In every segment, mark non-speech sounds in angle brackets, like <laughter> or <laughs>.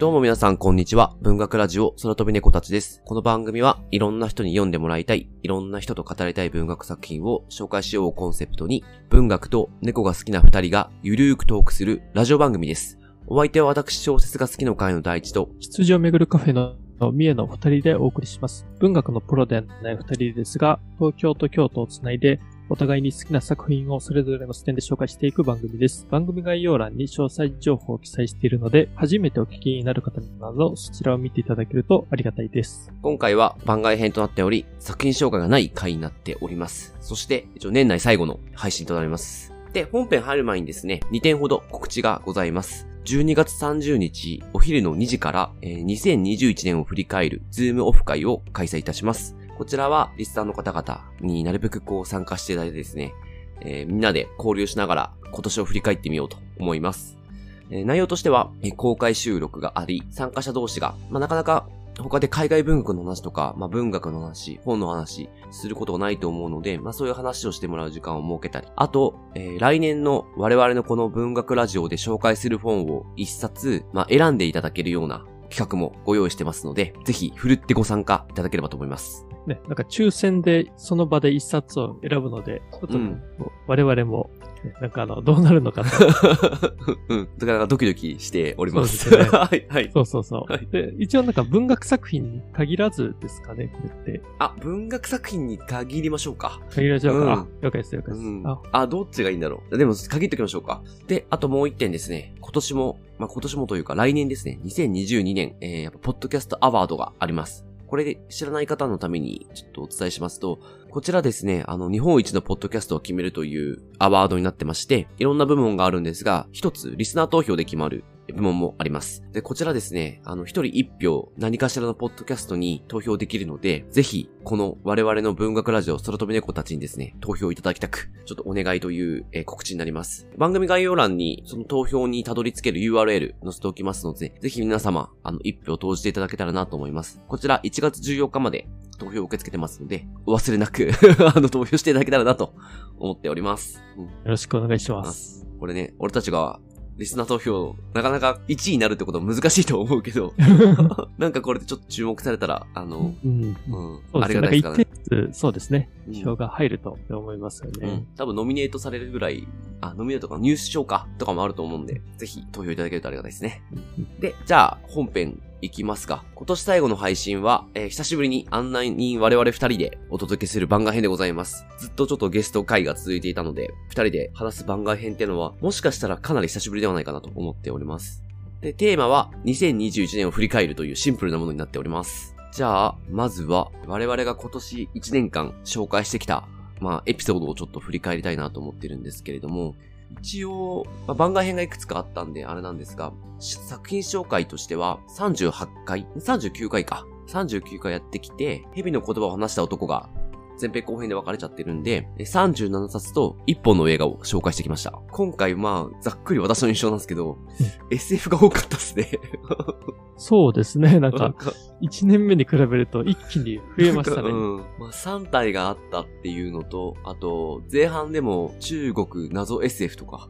どうも皆さんこんにちは。文学ラジオ空飛び猫たちです。この番組はいろんな人に読んでもらいたい、いろんな人と語りたい文学作品を紹介しようをコンセプトに、文学と猫が好きな二人がゆるーくトークするラジオ番組です。お相手は私小説が好きの会の第一と、羊をめぐるカフェの三重の二人でお送りします。文学のプロではない二人ですが、東京と京都をつないで、お互いに好きな作品をそれぞれの視点で紹介していく番組です。番組概要欄に詳細情報を記載しているので、初めてお聞きになる方など、そちらを見ていただけるとありがたいです。今回は番外編となっており、作品紹介がない回になっております。そして、一応年内最後の配信となります。で、本編入る前にですね、2点ほど告知がございます。12月30日、お昼の2時から、えー2021年を振り返るズームオフ会を開催いたします。こちらは、リスナーの方々になるべくこう参加していただいてですね、えーみんなで交流しながら今年を振り返ってみようと思います。えー内容としては、えー公開収録があり、参加者同士が、まあ、なかなか他で海外文学の話とか、まあ、文学の話、本の話、することがないと思うので、まあ、そういう話をしてもらう時間を設けたり、あと、えー来年の我々のこの文学ラジオで紹介する本を一冊、まあ、選んでいただけるような企画もご用意してますので、ぜひ、ふるってご参加いただければと思います。ね、なんか抽選でその場で一冊を選ぶので、ちょっと、うん我々も、ねなんかあの、どうなるのかと。<laughs> うん。なかなかドキドキしております。そうですね <laughs> はい、はい。そうそうそう。はいで、一応なんか文学作品に限らずですかね、これって。あ、文学作品に限りましょうか。限らずか、うんあ、了解です、了解です。うんあ、あ、どっちがいいんだろう。でも、限っておきましょうか。で、あともう一点ですね。今年も、まあ、今年もというか来年ですね。2022年、えー、やっぱ、ポッドキャストアワードがあります。これで知らない方のためにちょっとお伝えしますと、こちらですね、あの、日本一のポッドキャストを決めるというアワードになってまして、いろんな部門があるんですが、一つリスナー投票で決まる部門もあります。で、こちらですね、あの、一人一票、何かしらのポッドキャストに投票できるので、ぜひ、この我々の文学ラジオ空飛び猫たちにですね、投票いただきたく、ちょっとお願いという、えー告知になります。番組概要欄に、その投票にたどり着ける URL 載せておきますので、ぜひ皆様、あの、一票投じていただけたらなと思います。こちら、1月14日まで投票を受け付けてますので、お忘れなく、<laughs> あの、投票していただけたらなと思っております。うんよろしくお願いします。これね、俺たちが、リスナー投票、なかなか1位になるってことは難しいと思うけど、<laughs> なんかこれでちょっと注目されたら、あの、うん。うん、ありがたいですからねそうですね。うん票が入ると思いますよねうん。。多分ノミネートされるぐらい、あ、ノミネートか入手賞かとかもあると思うんで、ぜひ投票いただけるとありがたいですね。で、じゃあ本編いきますか。今年最後の配信は、えー久しぶりに案内人我々二人でお届けする番外編でございます。ずっとちょっとゲスト会が続いていたので、二人で話す番外編っていうのは、もしかしたらかなり久しぶりではないかなと思っております。で、テーマは2021年を振り返るというシンプルなものになっております。じゃあ、まずは我々が今年1年間紹介してきたまあ、エピソードをちょっと振り返りたいなと思ってるんですけれども、一応、まあ、番外編がいくつかあったんで、あれなんですが、作品紹介としては、38回 ?39 回か。39回やってきて、蛇の言葉を話した男が、前編後編で分かれちゃってるんで、え37冊と1本の映画を紹介してきました。今回、まあ、ざっくり私の印象なんですけど、SF が多かったですね。<laughs> そうですね。<laughs> なんか、1年目に比べると一気に増えましたね。うん。まあ、3体があったっていうのと、あと、前半でも中国謎 SF とか。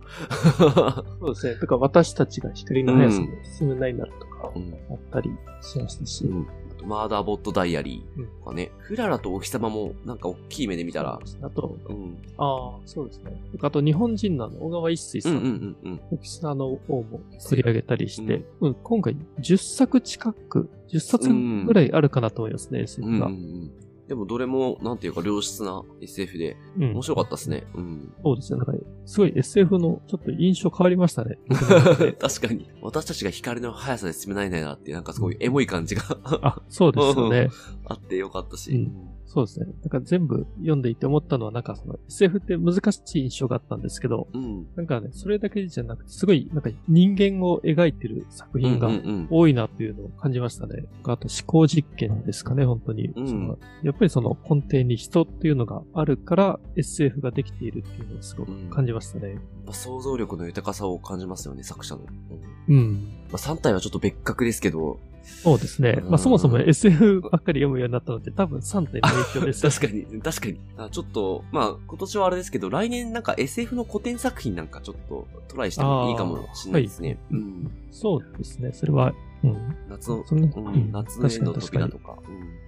<laughs> そうですね。とか、私たちが光の速さで進めないなるとか、うん。あったりしましたし。うん。あとマーダーボットダイアリーとかね。フララとお日様もなんか大きい目で見たら、あと、うん。ああ、そうですね。あと、日本人のあの小川一水さうんうんん、うんうん。の方も取り上げたりして、うん、今回10作近く、10冊ぐらいあるかなと思いますね、うん SF が。うんうん。でもどれも、なんていうか良質な SF で、うん面白かったですね。うん。そうですね。なんか、すごい SF のちょっと印象変わりましたね。<laughs> 確かに。私たちが光の速さで進めないんだなって、なんかすごいエモい感じがあ、そうですよね。<laughs> あってよかったし。うんそうですね。なんか全部読んでいて思ったのは、なんかその SF って難しい印象があったんですけど、うん。なんかね、それだけじゃなくて、すごい、なんか人間を描いてる作品がうんうんうん多いなっていうのを感じましたね。あと思考実験ですかね、本当に。うんそのやっぱりその根底に人っていうのがあるから SF ができているっていうのをすごく感じましたね。やっぱ想像力の豊かさを感じますよね、作者の。うん。まあ、3体はちょっと別格ですけど、そうですね。うんまあそもそも SF ばっかり読むようになったので、多分3体の影響です。<laughs> 確かに、確かに。あちょっと、まあ、今年はあれですけど、来年なんか SF の古典作品なんかちょっとトライしてもいいかもしれないですね。はいうん。そうですね。それは、うん。夏の、うんうん夏の絵の確かに扉とか。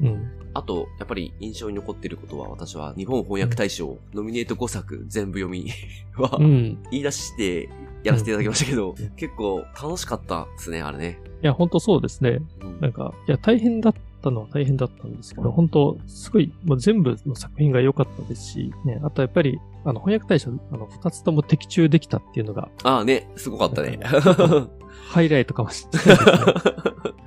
うんうん。あと、やっぱり印象に残っていることは、私は日本翻訳大賞、ノミネート5作全部読みは、うん。<laughs> 言い出してやらせていただきましたけど、うん結構楽しかったですね、あれね。いや、本当そうですね。うんなんか、いや、大変だったのは大変だったんですけど、本当すごい、もう全部の作品が良かったですし、ね、あとやっぱり、あの、翻訳大賞、あの、二つとも的中できたっていうのが、ああね、すごかったね。ハイライトかもしれないね。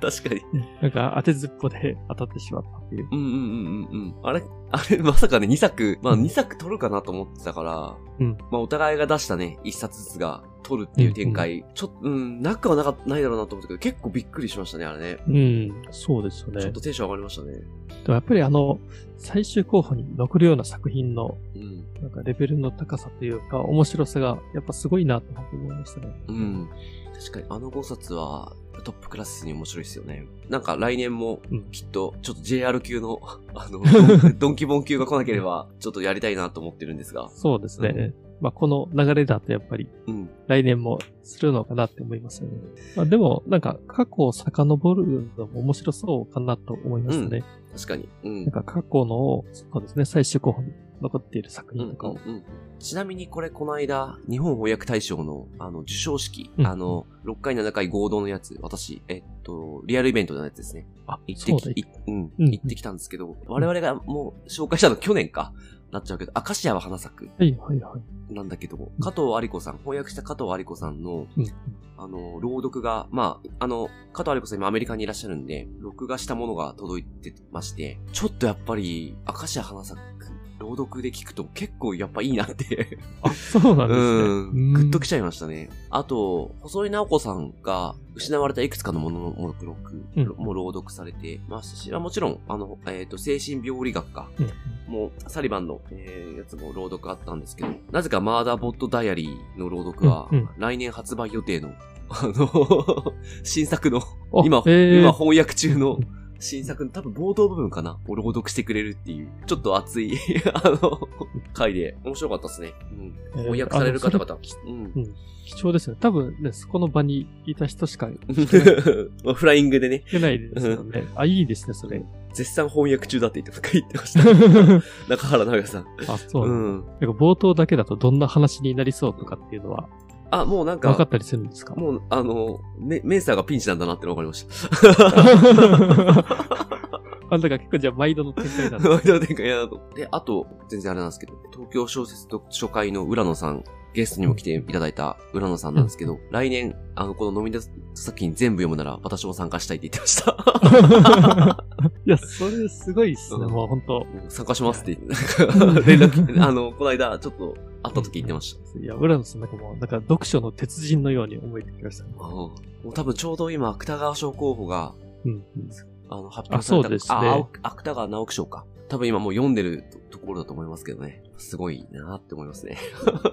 <laughs> 確かに。なんか、当てずっぽで当たってしまったっていう。うんうんうんうんうん。あれ、<laughs> あれ、まさかね、2作、まあ2作取るかなと思ってたから、うんまあお互いが出したね、1冊ずつが取るっていう展開、ちょっと、うん、なくはなかないだろうなと思ったけど、結構びっくりしましたね、あれね。うん、そうですよねちょっ。とテンション上がりましたね。でもやっぱりあの、最終候補に残るような作品の、うん。なんかレベルの高さというか、面白さが、やっぱすごいなと思いましたね。うん。確かに、あの5冊は、トップクラスに面白いですよね。なんか来年もうん、きっと、ちょっと JR 級の、<laughs> あの、ド <laughs> ンドンキボン級が来なければ、ちょっとやりたいなと思ってるんですが。そうですね。まあ、この流れだとやっぱりうん。来年もするのかなって思いますよね。まあ、でも、なんか過去を遡るのも面白そうかなと思いますね。確かに。うんなん。か過去の、そうですね、最終候補に残っている作品とかを。うんうんうんちなみにこれこの間、日本翻訳大賞の、あの、授賞式、うんあの、6回7回合同のやつ、私、えっと、リアルイベントのやつですね。あ、行ってき、いうん、うん行ってきたんですけど、我々がもう紹介したの去年か、なっちゃうけど、アカシアは花咲く、はいはいはい。なんだけど、加藤有子さん、翻訳した加藤有子さんの、うん。あの、朗読が、まあ、あの、加藤有子さん今アメリカにいらっしゃるんで、録画したものが届いてまして、ちょっとやっぱり、アカシア花咲く、朗読で聞くと結構やっぱいいなってあ、そうなんですね。うん。グッときちちゃいましたね。あと、細井直子さんが失われたいくつかのものの目録うんも朗読されてましたし、もちろん、あの、えっ、と、精神病理学か。うん。もう、サリバンの、えーやつも朗読あったんですけど、なぜかマーダーボットダイアリーの朗読はうんうん、来年発売予定の、あの、<laughs> 新作の、あ今、えー今翻訳中の新作の多分冒頭部分かなを朗読してくれるっていう、ちょっと熱い、<laughs> あの、回で面白かったですね。うん。えー翻訳される方々。うん。うん貴重ですね。多分ね、そこの場にいた人しか <laughs> フライングでね、聞けないですよね。あ、いいですね、それ。絶賛翻訳中だって言って言ってました。<laughs> 中原直也さん。あ、そうう。ん。なんか冒頭だけだとどんな話になりそうとかっていうのはあ、もうなんか、分かったりするんですか？もう、あの、メメーサーがピンチなんだなっての分かりました。あ、だから結構じゃあ毎度の展開だ。ワイド展開やなと。で、あと、全然あれなんですけど、東京小説読書会の浦野さん、ゲストにも来ていただいた浦野さんなんですけど、来年、あの、このノミネート作品全部読むなら、私も参加したいって言ってました。<laughs> いや、それすごいっすね、うんもう本当うん参加しますって言って、連絡、あの、この間、ちょっと、会った時言ってました。いや、浦野さんなんかもう、なんか読書の鉄人のように思えてきましたね。うんもう多分ちょうど今、芥川賞候補が、うんうん。あの、発表された。あそうですねあ、青芥川直木賞か。多分今もう読んでるとところだと思いますけどね。すごいなって思いますね。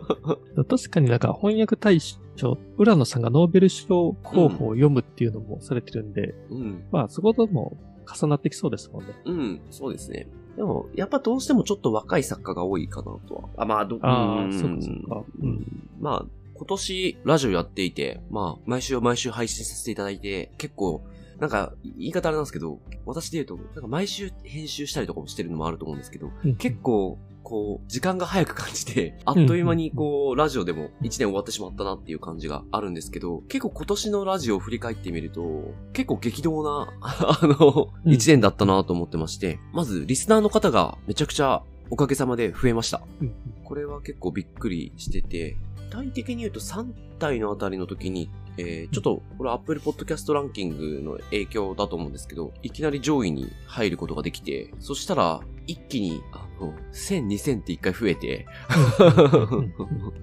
<laughs> 確かになんか翻訳大賞、浦野さんがノーベル賞候補を読むっていうのもされてるんで、うん。まあそことも重なってきそうですもんね。うん、そうですね。でも、やっぱどうしてもちょっと若い作家が多いかなとは。あ、まあ、ど、ああ、んそっかそっか。うん。まあ、今年ラジオやっていて、まあ、毎週毎週配信させていただいて、結構、なんか、言い方あれなんですけど、私で言うと、なんか毎週編集したりとかもしてるのもあると思うんですけど、うん結構、こう、時間が早く感じて、あっという間にこう、ラジオでも1年終わってしまったなっていう感じがあるんですけど、結構今年のラジオを振り返ってみると、結構激動な、<laughs> あの、うん。1年だったなと思ってまして、まず、リスナーの方がめちゃくちゃおかげさまで増えました。うんこれは結構びっくりしてて、具体的に言うと3体のあたりの時に、えー、ちょっと、これ Apple Podcast ランキングの影響だと思うんですけど、いきなり上位に入ることができて、そしたら、一気に、あの、1000、2000って一回増えて、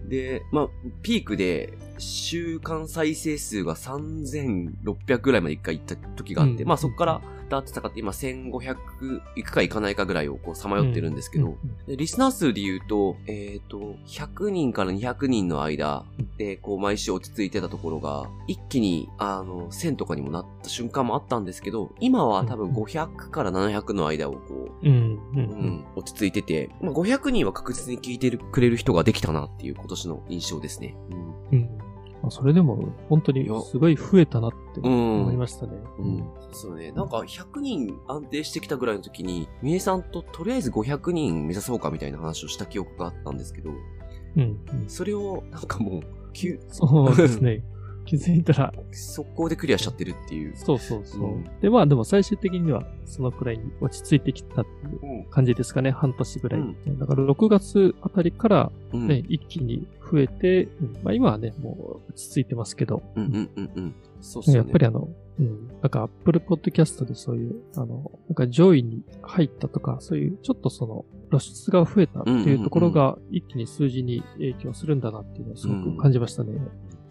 で、まあ、ピークで、週間再生数が3600ぐらいまで一回行った時があって、うん。まあそこからターって戦って今1500いくかいかないかぐらいをこうさまよってるんですけど、うんでリスナー数で言うと、えっ、と、100人から200人の間で、こう、毎週落ち着いてたところが、一気に、あの、1000とかにもなった瞬間もあったんですけど、今は多分500から700の間をこう、うん。うん、落ち着いてて、まあ、500人は確実に聞いてくれる人ができたなっていう今年の印象ですね。うん。うん。まあそれでも、本当にすごい増えたなって思いましたね。うん。そうですよね。なんか100人安定してきたぐらいの時に、みえさんととりあえず500人目指そうかみたいな話をした記憶があったんですけど、うん。うんそれをなんかもう、急、そうですね。<laughs> 気づいたら、速攻でクリアしちゃってるっていう。そうそうそう。うんで、まあでも最終的にはそのくらいに落ち着いてきたっていううん。感じですかね。半年ぐらい。うんだから6月あたりからうん。ね、一気に増えて、うんまあ今はね、もう落ち着いてますけど、うんうんうんうん。そうっすよね。やっぱりあの、うん、なんか Apple Podcast でそういう、あの、なんか上位に入ったとか、そういうちょっとその露出が増えたっていうところが一気に数字に影響するんだなっていうのをすごく感じましたね。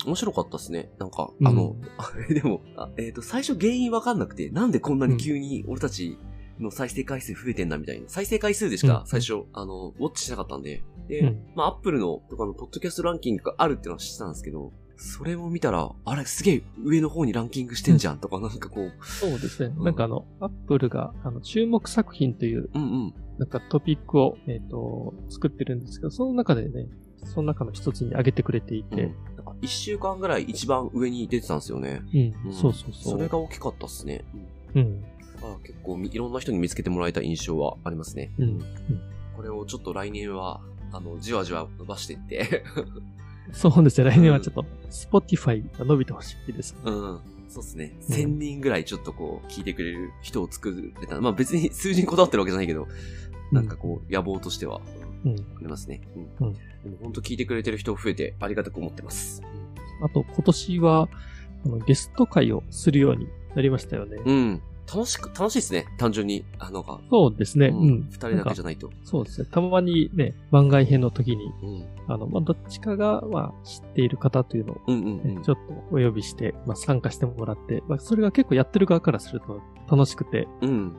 面白かったっすね。なんか、うんあの、あれでも、あえっ、と、最初原因わかんなくて、なんでこんなに急に俺たちの再生回数増えてんだみたいな。再生回数でしかうん最初、あの、ウォッチしなかったんで。で、うんまあ、アップルの、とかのポッドキャストランキングがあるっていうのは知ってたんですけど、それを見たら、あれすげえ上の方にランキングしてんじゃんとか、なんかこう、そうですね。うんなんかあの、Apple が、あの、注目作品という、うんうん。なんかトピックを、えっ、と、作ってるんですけど、その中でね、その中の一つに挙げてくれていうん、て、なんか一週間ぐらい一番上に出てたんですよね。うん、うんそうそうそう。それが大きかったっすね。うん、あ結構みいろんな人に見つけてもらえた印象はありますね。うん、うん。これをちょっと来年は、あの、じわじわ伸ばしていって、そうですね。来年はちょっと、Spotify が伸びてほしいですね。うん。そうですね。うん1000人ぐらいちょっとこう、聞いてくれる人を作れた。まあ別に数字にこだわってるわけじゃないけど、なんかこう、野望としては、うん。ありますね。うん。うんでも本当聞いてくれてる人増えてありがたく思ってます。あと、今年は、あの、ゲスト会をするようになりましたよね。うん。楽しく、楽しいですね。単純に。あのが、そうですね。ううんん。二人だけじゃないと。そうですね。たまにね、番外編の時に、うん。あの、まあ、どっちかが、まあ、知っている方というのを、うんうんうん。ねちょっとお呼びして、まあ、参加してもらって、まあ、それが結構やってる側からすると楽しくて、うん。うん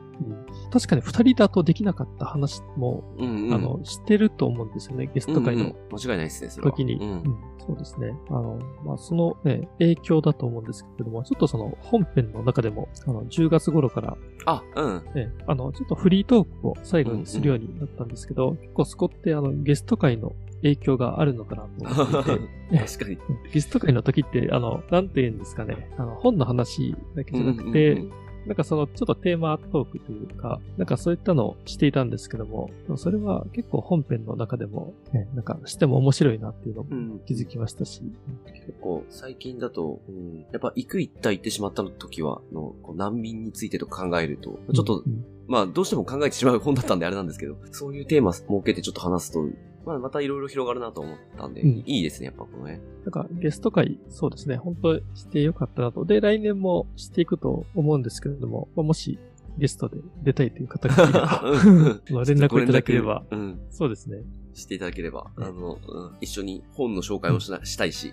確かに二人だとできなかった話も、うんうん。あの、知ってると思うんですよね。ゲスト会のうんうん間違いないですね、そ。時に。うんうんそうですね。あの、まあ、そのね、影響だと思うんですけれども、ちょっとその本編の中でも、あの、10月頃から、あ、うん。ね、あの、ちょっとフリートークを最後にするようになったんですけど、結構そこってあの、ゲスト会の影響があるのかなと思っていて、<laughs> 確かに。ゲスト会の時って、あの、なんて言うんですかね、あの、本の話だけじゃなくて、うんうんうんなんかその、ちょっとテーマトークというか、なんかそういったのをしていたんですけども、それは結構本編の中でも、ね、なんかしても面白いなっていうのもうん。気づきましたし、結構最近だと、うん、やっぱ行く行った行ってしまった時は、のこう難民についてとか考えると、ちょっと、うんまあどうしても考えてしまう本だったんであれなんですけど、そういうテーマ設けてちょっと話すと、まあまたいろいろ広がるなと思ったんで、うんいいですね、やっぱこのね。なんかゲスト会、そうですね、本当してよかったなと。で、来年もしていくと思うんですけれども、まあもしゲストで出たいという方がい <laughs> まあ連絡をいただければ、うん。そうですね。していただければ、うんあの、うん一緒に本の紹介をしなしたいし。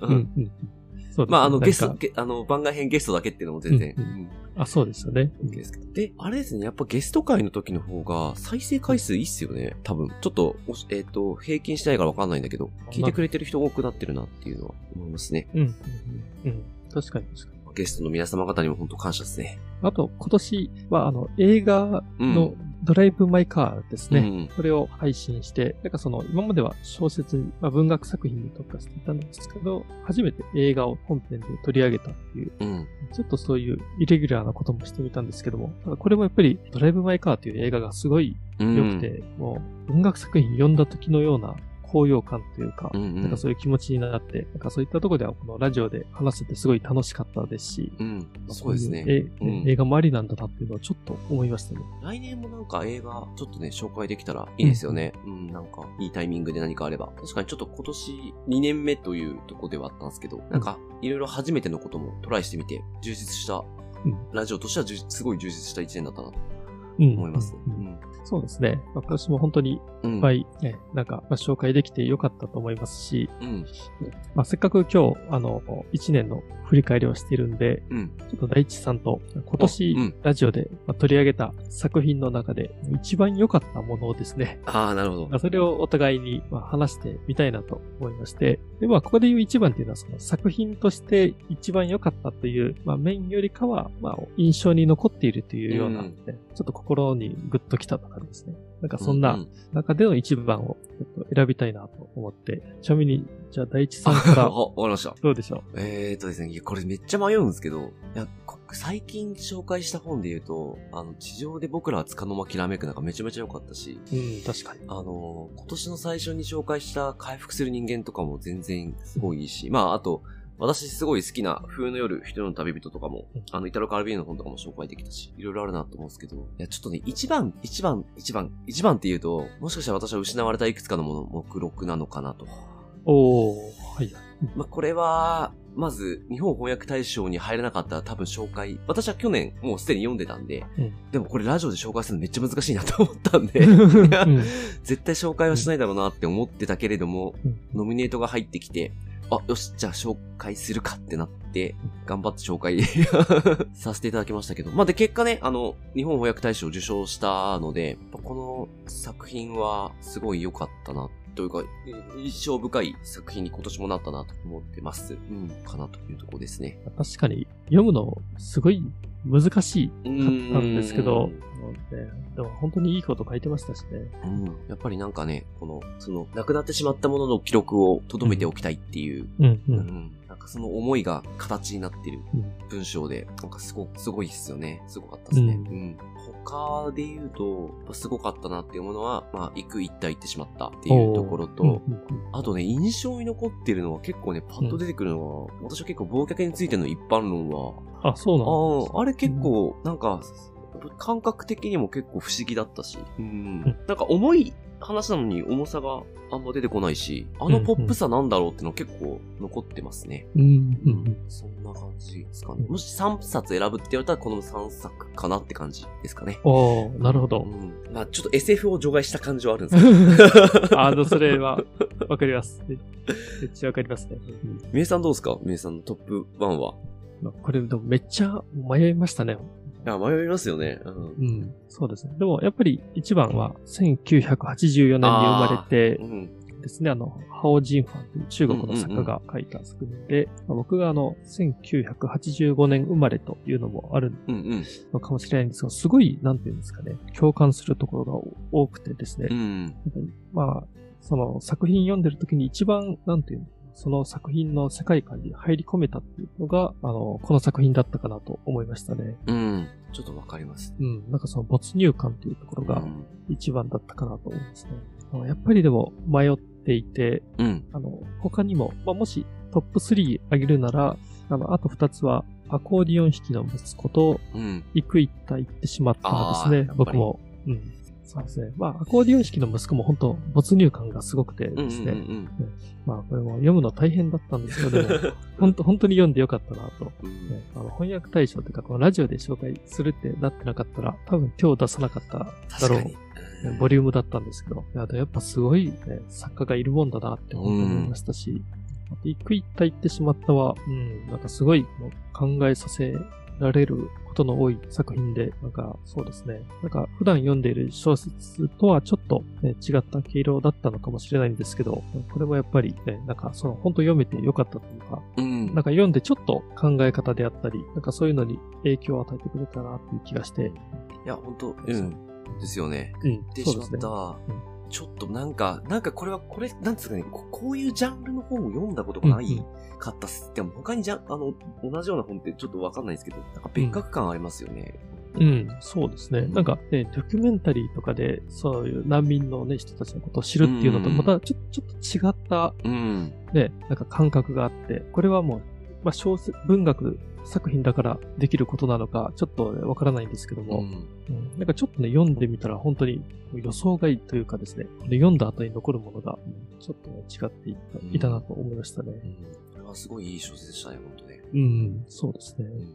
うん、うん。そうですねまあ、あの、ゲスト、あの、番外編ゲストだけっていうのも全然、うんうんあ、そうですよね。ですけど。で、あれですね、やっぱゲスト会の時の方が再生回数いいっすよね。多分。ちょっと、えっ、と、平均してないからわかんないんだけど、聞いてくれてる人多くなってるなっていうのは思いますね。うん、うん、確かに確かに。ゲストの皆様方にも本当感謝ですね。あと、今年は、あの、映画うんのドライブ・マイ・カーですね。うんこれを配信して、なんかその、今までは小説、まあ、文学作品に特化していたんですけど、初めて映画を本編で取り上げたっていう、うん。ちょっとそういうイレギュラーなこともしてみたんですけども、ただこれもやっぱりドライブ・マイ・カーという映画がすごいうん。良くて、もう文学作品読んだ時のような高揚感というか、うんうん。なんかそういう気持ちになって、なんかそういったところではこのラジオで話せてすごい楽しかったですし、うん。そうですね。うん映画もありなんだなっていうのはちょっと思いましたね。来年もなんか映画、ちょっとね、紹介できたらいいですよね。うん、なんか、いいタイミングで何かあれば。確かにちょっと今年2年目というとこではあったんですけど、なんか、いろいろ初めてのこともトライしてみて、充実した、うんラジオとしては充すごい充実した1年だったなとうん思いますね。ううんん。そうですね。まあ、今年も本当にうん。いっぱい、ね、なんか、まあ、紹介できてよかったと思いますし、うん。まあ、せっかく今日、あの、1年の振り返りをしているんで、うん。ちょっと大地さんと今年うんラジオでまあ取り上げた作品の中で一番良かったものをですね、ああ、なるほどま。あそれをお互いにまあ話してみたいなと思いまして、で、まあ、ここで言う一番っていうのはその作品として一番良かったという、まあ、面よりかは、まあ、印象に残っているというような、うんねちょっと心にグッときたとかですね。なんかそんうな中での一番をちょっと選びたいなと思って、ちなみに、じゃあ大地さんかあ、<laughs> らわかりました。どうでしょえーとですね、いやこれめっちゃ迷うんですけど、いや、こ最近紹介した本で言うと、あの、地上で僕らはつかの間きらめくなんかめちゃめちゃ良かったし、ううん、確かに。あの、今年の最初に紹介した回復する人間とかも全然すごいいいし、まあ、あと、私すごい好きな冬の夜、人の旅人とかもうん、あの、イタロ・カルビーノの本とかも紹介できたし、いろいろあるなと思うんですけど、いや、ちょっとね、一番、一番、一番、一番って言うと、もしかしたら私は失われたいくつかのもの、目録なのかなと。おー、はい。まあ、これは、まず、日本翻訳大賞に入らなかったら多分紹介、私は去年もうすでに読んでたんで、うんでもこれラジオで紹介するのめっちゃ難しいなと思ったんで、<laughs> 絶対紹介はしないだろうなって思ってたけれども、うんノミネートが入ってきて、あ、よし、じゃあ紹介するかってなって、頑張って紹介 <laughs> させていただきましたけど。まあ、で、結果ね、あの、日本翻訳大賞を受賞したので、この作品はすごい良かったな、というか、印象深い作品に今年もなったなと思ってます。うん、かなというところですね。確かに読むのすごい難しいかったんですけど、うんねでも本当にいいこと書いてましたしね。うん。やっぱりなんかね、この、その、亡くなってしまったものの記録を留めておきたいっていう、うん、う。うんん。なんかその思いが形になってるうん文章で、なんかすご、すごいっすよね。すごかったですね。ううんん。他で言うと、すごかったなっていうものは、まあ、行く一体行ってしまったっていうところと、うんうんあとね、印象に残ってるのは結構ね、パッと出てくるのは、私は結構忘却についての一般論は、あ、そうなんああ、あれ結構、なんか、感覚的にも結構不思議だったし、うん。なんか重い話なのに重さがあんま出てこないし、あのポップさなんだろうってのは結構残ってますね。うん、うん、そんな感じですかね。もし3冊選ぶって言われたらこの3作かなって感じですかね。おー、なるほど。うん。まあちょっと SF を除外した感じはあるんですけど。<laughs> あの、それは、わかります。めめっちゃわかりますね。うんみえさんどうですか？みえさんのトップ1は。まあこれ、めっちゃ迷いましたね。いや、迷いますよね。うん。うん、そうですね。でも、やっぱり一番は1984年に生まれてうん。ですね、あの、ハオ・ジンファンという中国の作家が書いた作品で、まあ僕があの、1985年生まれというのもあるうんうん。のかもしれないんですが、すごい、なんていうんですかね、共感するところが多くてですね、うん。まあ、その作品読んでる時に一番、なんていうの、その作品の世界観に入り込めたっていうのが、あの、この作品だったかなと思いましたね。うん。ちょっとわかります。うん。なんかその没入感というところがうん一番だったかなと思いますね。あのやっぱりでも迷っていて、うん。あの、他にも、まあ、もしトップ3上げるなら、あの、あと2つは、アコーディオン弾きの息子と、うん。行く一体行ってしまったんですね僕も。うん。そうですね。まあ、アコーディオン式の息子も本当没入感がすごくてうん。うん。ですね。うん。まあ、これも読むの大変だったんですけど、でも、<laughs> 本当本当に読んでよかったなと。うんね、あの翻訳対象というか、このラジオで紹介するってなってなかったら、多分手を出さなかっただろうボリュームだったんですけど、いややっぱすごい、ね、作家がいるもんだなって思いましたし、あと一句一体言ってしまったは、うん、なんかすごい考えさせられることの多い作品で、なんかそうですね、なんか普段読んでいる小説とはちょっと、ね、違った毛色だったのかもしれないんですけど、これもやっぱり、ね、なんかその本当読めてよかったというか、うん。なんか読んでちょっと考え方であったり、なんかそういうのに影響を与えてくれたなっていう気がして、いや、本当うん。ですよね。うん、言ってしまっそうですね。た。ちょっとなんか、なんかこれは、これ、なんつうかね、ここういうジャンルの本を読んだことがないかったっす。でも他にじゃ、あの、同じような本ってちょっとわかんないですけど、なんか別格感ありますよね。うん、そうですね。なんかね、ドキュメンタリーとかで、そういう難民のね、人たちのことを知るっていうのと、うんまたちょちょっと違ったうん。ね、なんか感覚があって、これはもう、まあ小説、文学作品だからできることなのか、ちょっとねわからないんですけども、うん。うんなんかちょっとね、読んでみたら本当に予想外というかですね、で読んだ後に残るものが、うんちょっとね、違っていった,、うんいたなと思いましたね。うんこれはすごいいい小説でしたね、本当ね。うん、そうですね。うん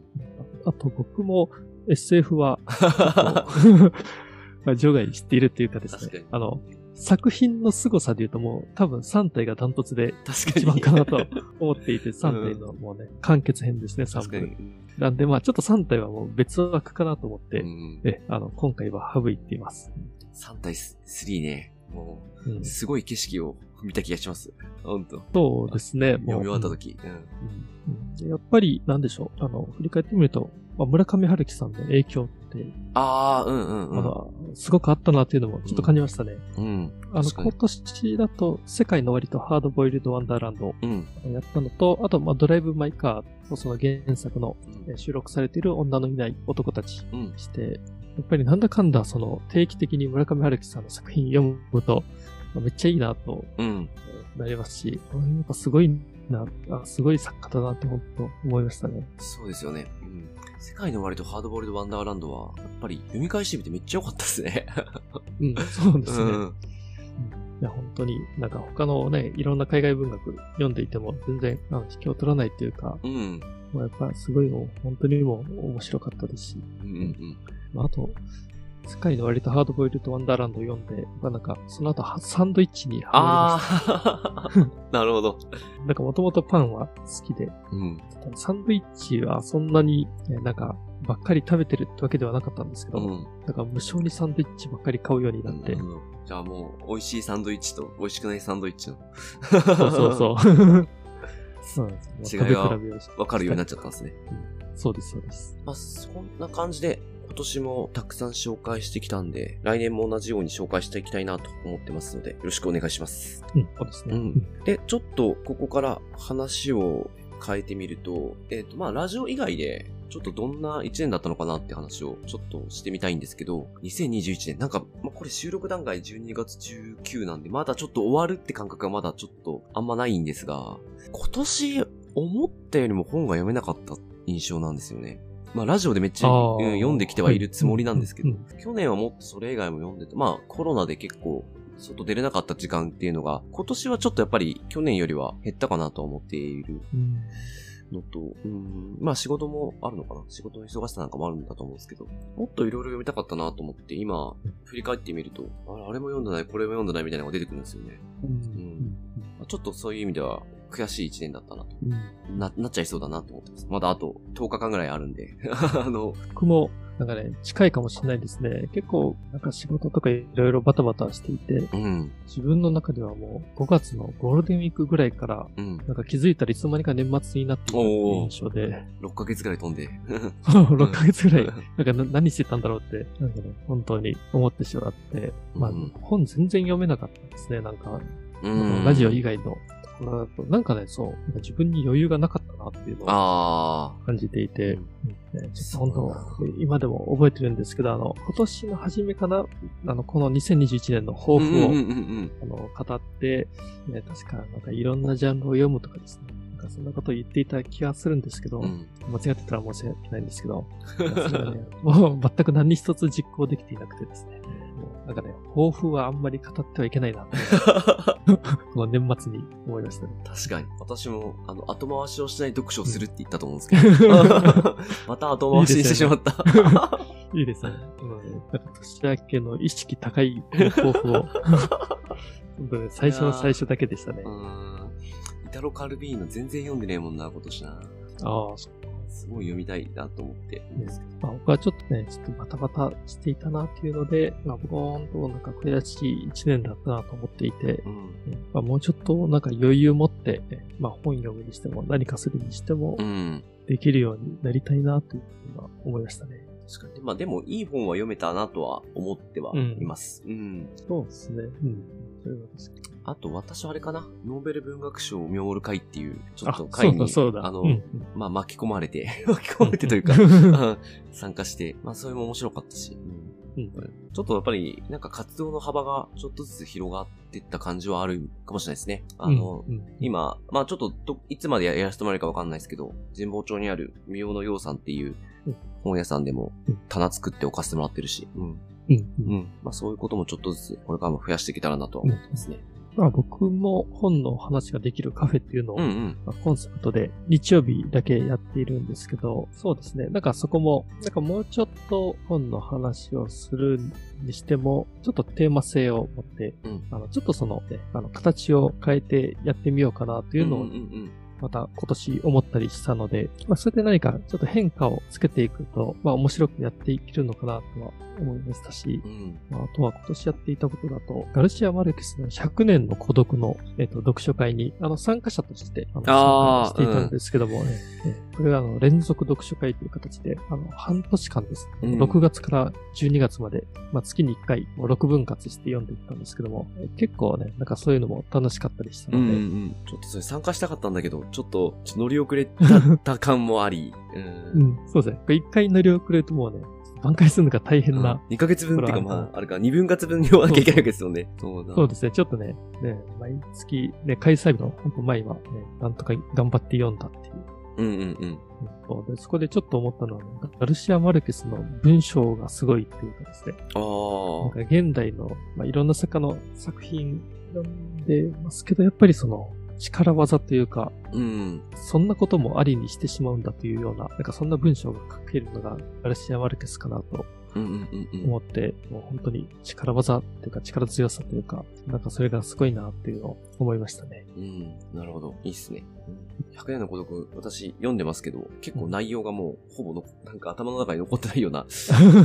ああと僕も SF は、<laughs> <laughs> まあ、場外知っているっていうかですねあの、作品の凄さで言うともう多分3体がダントツで。一番かなと思っていて、<laughs> 3体のもうね、完結編ですね、3確かに。部。なんでまあちょっと3体はもう別枠かなと思って、うん。え、あの、今回は省いています。3対3ね。もうすごい景色を見た気がします。ほんと。そうですね、もう。読み終わった時。うん。やっぱり、なんでしょう、あの、振り返ってみると、まあ、村上春樹さんの影響って、ああ、うんうんうん。まだ、すごくあったなっていうのもちょっと感じましたね。うん。あの、確かに今年だと、世界の割とハードボイルドワンダーランドをうん。やったのと、あと、まあ、ドライブ・マイ・カーとその原作の収録されている女のいない男たちうん。して、やっぱりなんだかんだ、その、定期的に村上春樹さんの作品読むと、まあめっちゃいいなとなりますし、あやっぱすごいな、あすごい作家だなって本当思いましたね。そうですよね。うん。世界の割とハードボールドワンダーランドは、やっぱり読み返してみてめっちゃ良かったですね。うん、そうですね。うん。いや、本当に、なんか他のね、いろんな海外文学読んでいても全然、あの、引きを取らないっていうか、うん。まあ、やっぱすごいもう、本当にもう面白かったですし、うんうんうん。まあ、あと、世界の割とハードボイルドワンダーランドを読んで、まあ、なんか、その後はサンドイッチにハあマあ、<laughs> なるほど。りました。なんかもともとパンは好きで、うん。サンドイッチはそんなに、ねなんか、ばっかり食べてるってわけではなかったんですけど、うん。なんか無償にサンドイッチばっかり買うようになって、うんじゃあもう、美味しいサンドイッチと美味しくないサンドイッチの。そうそうそう。そうなんですよ。違いが食べ比べをしわかるようになっちゃったんですね。そうです、そうです。まあ、そんな感じで、今年もたくさん紹介してきたんで、来年も同じように紹介していきたいなと思ってますので、よろしくお願いします。うん、そうですね。うんで、ちょっとここから話を変えてみると、えっ、と、まあ、ラジオ以外で、ちょっとどんな1年だったのかなって話をちょっとしてみたいんですけど、2021年、なんか、まあ、これ収録段階12月19なんで、まだちょっと終わるって感覚がまだちょっとあんまないんですが、今年思ったよりも本が読めなかった印象なんですよね。まあ、ラジオでめっちゃ、うん読んできてはいるつもりなんですけど、うんうん去年はもっとそれ以外も読んでて、まあコロナで結構外出れなかった時間っていうのが、今年はちょっとやっぱり去年よりは減ったかなと思っている。うんのと、うん、まあ仕事もあるのかな？仕事の忙しさなんかもあるんだと思うんですけど、もっといろいろ読みたかったなと思って、今、振り返ってみると、あれあれも読んでない、これも読んでないみたいなのが出てくるんですよね。うんまあちょっとそういう意味では悔しい一年だったなと。うんな、なっちゃいそうだなと思ってます。まだあと10日間ぐらいあるんで。<laughs> あの、僕も、なんかね、近いかもしれないですね。結構、なんか仕事とかいろいろバタバタしていて、うん、自分の中ではもう5月のゴールデンウィークぐらいから、うん。なんか気づいたらいつの間にか年末になっていた印象で、6ヶ月ぐらい飛んで。<laughs> 6ヶ月ぐらい、なんかな何してたんだろうって、なんかね、本当に思ってしまって、まあ、うん。本全然読めなかったですね、なんか、うん。ラジオ以外のところだと、なんかね、そう、自分に余裕がなかったなっていうのをあ感じていて、ねちょっとそう本当、今でも覚えてるんですけど、あの、今年の初めかな、あの、この2021年の抱あ。負を、うんうんうんあの、語って、ね、確か、なんかいろんなジャンルを読むとかですね、なんかそんなことを言っていた気がするんですけど、うん。うん。間違ってたら申し訳ないんですけど、<laughs> ね、もう全く何一つ実行できていなくてですね、なんかね、抱負はあんまり語ってはいけないなって、<laughs> この年末に思いましたね。確かに。私も、あの、後回しをしない読書をするって言ったと思うんですけど。<laughs> また後回しにしてしまった。いいですね。うん、なんか年明けの意識高い抱負を、本当ね、最初の最初だけでしたねう。ーん。イタロ・カルビーノ全然読んでねえもんな、今年な。ああ、そすごい読みたいなと思ってるんですけど。まあ、僕はちょっとね、ちょっとバタバタしていたなっていうので、まあ、僕は本当なんか悔しい一年だったなと思っていて、うん。うんまあ、もうちょっとなんか余裕持って、ねまあ、本読むにしても何かするにしてもうん。できるようになりたいなというふうには思いましたね。確かに。まあでも、いい本は読めたなとは思ってはいます。うん。そうですね。うん。それは確かに。あと、私はあれかな。ノーベル文学賞を見守る会っていう、ちょっとあ会に。あの、うん。まあ巻き込まれて、<laughs> 巻き込まれてというか、<laughs> 参加して、まあそれも面白かったし、うん。うん。ちょっとやっぱり、なんか活動の幅がちょっとずつ広がっていった感じはあるかもしれないですね。あの、うん。うん。今、まあちょっとど、いつまでやらせてもらえるかわかんないですけど、神保町にある三尾の洋さんっていううん。本屋さんでもうん。棚作って置かせてもらってるし、うん。うんうんうん。まあそういうこともちょっとずつ、これからも増やしていけたらなとは思ってますね。まあ僕も本の話ができるカフェっていうのを、うんうん。まあコンセプトで日曜日だけやっているんですけど、そうですね。なんかそこも、なんかもうちょっと本の話をするにしても、ちょっとテーマ性を持って、うん。あの、ちょっとその、ね、あの、形を変えてやってみようかなというのをうんうんまた今年思ったりしたので、まあ、それで何かちょっと変化をつけていくと、まあ面白くやっていけるのかなとは思いましたしうん。う、ん。まあ、あとは今年やっていたことだと、ガルシア・マルケスの100年の孤独の、えっと読書会に、あの、参加者として、あの、参加していたんですけども、ねねこれはあの、連続読書会という形で、あの、半年間ですね、うん6月から12月まで、まあ、月に1回、もう6分割して読んでいったんですけども、え結構ね、なんかそういうのも楽しかったりしたうんので、うんうん。ちょっとそれ参加したかったんだけど、ちょっと、乗り遅れた感もあり。<laughs> う。うんん、そうですね。これ一回乗り遅れるともうね、挽回するのが大変な。2ヶ月分っていうかまあ、あれか、2分割分読まなきゃいけないわけですよね。<laughs> そうだ。そうですね。ちょっとね、ね、毎月、ね、開催日の本当前はね、なんとか頑張って読んだっていう。うんうんうん。うんそうでそこでちょっと思ったのは、ガルシア・マルケスの文章がすごいっていうかですね。あなんあ。か現代の、まあ、いろんな作家の作品読んでますけど、やっぱりその力技というか、うん。そんなこともありにしてしまうんだというような、なんかそんな文章が書けるのがガルシア・マルケスかなと。思って、もう本当に力技っていうか力強さというか、なんかそれがすごいなっていうのを思いましたね。うん。なるほど。いいっすね。100年の孤独、私読んでますけど、結構内容がもう、ほぼの、なんか頭の中に残ってないような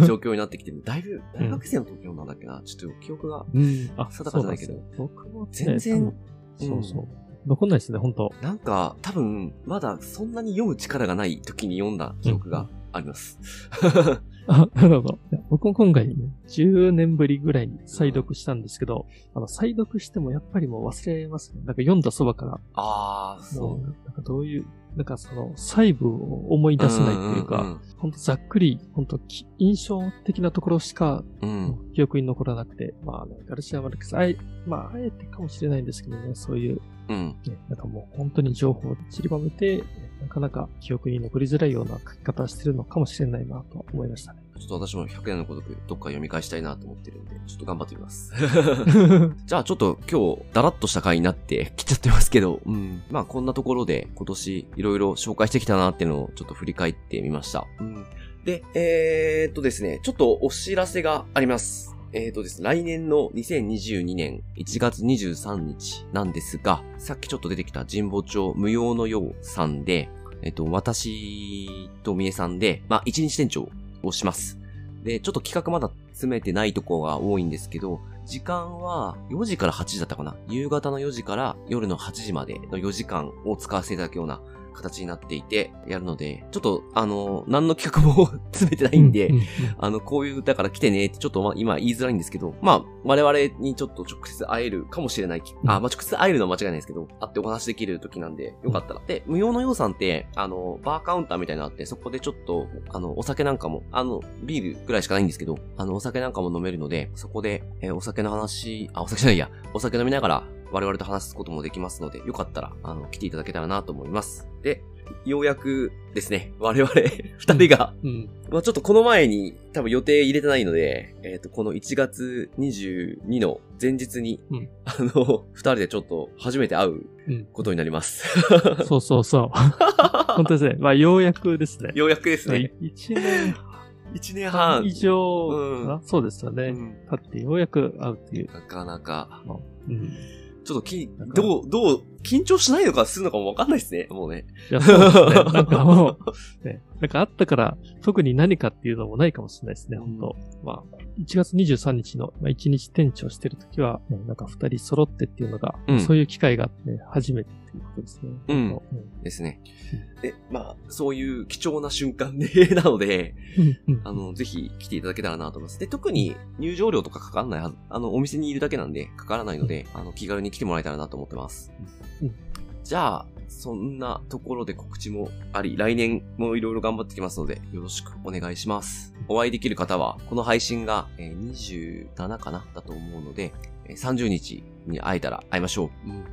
状況になってきてる。だいぶ、大学生の時読んだんだっけな。ちょっと記憶が、定かじゃないけど僕もね、全然そうそう。残んないですね、本当なんか、多分、まだそんなに読む力がない時に読んだ記憶があります。あ、なるほど。僕も今回ね、10年ぶりぐらいに再読したんですけど、あの、再読してもやっぱりもう忘れますね。なんか読んだそばから、ああ、も、そうなんかどういう、なんかその細部を思い出せないっていうか、んほんとざっくり、ほんとき印象的なところしかうんうん。記憶に残らなくて、まあね、ガルシア・マルケス、あえ、まあ、あえてかもしれないんですけどね、そういう、うん。ね、なんかもう本当に情報を散りばめて、なかなか記憶に残りづらいような書き方をしてるのかもしれないなと思いましたね。ちょっと私も100年の孤独、どっか読み返したいなと思ってるんで、ちょっと頑張ってみます。<laughs> じゃあちょっと今日、だらっとした回になってきちゃってますけど、うん。まあこんなところで今年いろいろ紹介してきたなっていうのをちょっと振り返ってみました。うん。で、えー、っとですね、ちょっとお知らせがあります。えー、っとですね、来年の2022年1月23日なんですが、さっきちょっと出てきた神保町無用のようさんで、えっと、私とみえさんで、まあ、一日店長をします。で、ちょっと企画まだ詰めてないところが多いんですけど、時間は4時から8時だったかな夕方の4時から夜の8時までの4時間を使わせていただくような形になっていて、やるので、ちょっと、あの、何の企画も <laughs> 詰めてないんで、ううあの、こういう、だから来てねってちょっとまあ今言いづらいんですけど、まあ、我々にちょっと直接会えるかもしれないき。あ、まあ直接会えるのは間違いないですけど、会ってお話できる時なんで、よかったら。で、無用のようさんって、あの、バーカウンターみたいなのあって、そこでちょっと、あの、お酒なんかも、あの、ビールぐらいしかないんですけど、あの、お酒なんかも飲めるので、そこで、えーお酒の話、あ、お酒じゃないや、お酒飲みながら、我々と話すこともできますので、よかったら、あの、来ていただけたらなと思います。で、ようやくですね、我々 <laughs> 二人が、うん。まあちょっとこの前に多分予定入れてないので、えっ、と、この1月22の前日に、うんあの、二人でちょっと初めて会ううん。ことになります。そうそうそう。<laughs> 本当ですね。まあ、ようやくですね。ようやくですね。一年1年半。以上うそうですよね。うん経ってようやく会うっていう。なかなか、うん。ちょっときどう、どう、緊張しないのかするのかもわかんないですね、もうね。いや、そうですね。<laughs> なんかもう、ね、なんかあったから、特に何かっていうのもないかもしれないですね、うん。本当。まあ、1月23日の、まあ、1日店長してるときは、ね、なんか2人揃ってっていうのが、うん。そういう機会があって、初めてっていうことですね。うん。本ですね。で、まあ、そういう貴重な瞬間で、<laughs> なので、あの、ぜひ来ていただけたらなと思います。で、特に入場料とかかからないはず、あの、お店にいるだけなんで、かからないので、あの、気軽に来てもらえたらなと思ってます。うんじゃあ、そんなところで告知もあり、来年もいろいろ頑張ってきますので、よろしくお願いします。お会いできる方は、この配信が、えー27かなだと思うので、えー30日に会えたら会いましょう。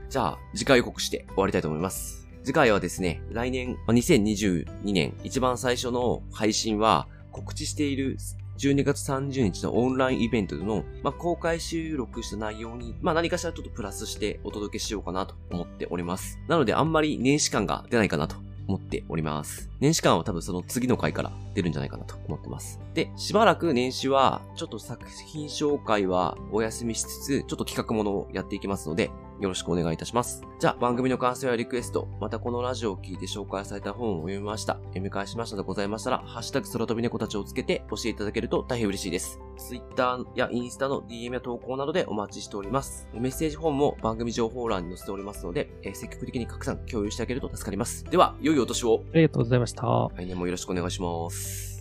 じゃあ、次回予告して終わりたいと思います。次回はですね、来年、まあ2022年一番最初の配信は、告知している12月30日のオンラインイベントでの、まあ、公開収録した内容に、まあ、何かしらちょっとプラスしてお届けしようかなと思っております。なので、あんまり年始感が出ないかなと思っております。年始感は多分その次の回から出るんじゃないかなと思ってます。で、しばらく年始は、ちょっと作品紹介はお休みしつつ、ちょっと企画ものをやっていきますので、よろしくお願いいたします。じゃあ、番組の感想やリクエスト、またこのラジオを聞いて紹介された本を読みました、読み返しましたでございましたら、ハッシュタグ空飛び猫たちをつけて教えていただけると大変嬉しいです。Twitter やインスタの DM や投稿などでお待ちしております。メッセージ本も番組情報欄に載せておりますので、えー積極的に拡散、共有してあげると助かります。では、良いお年を。ありがとうございました。来年もよろしくお願いします。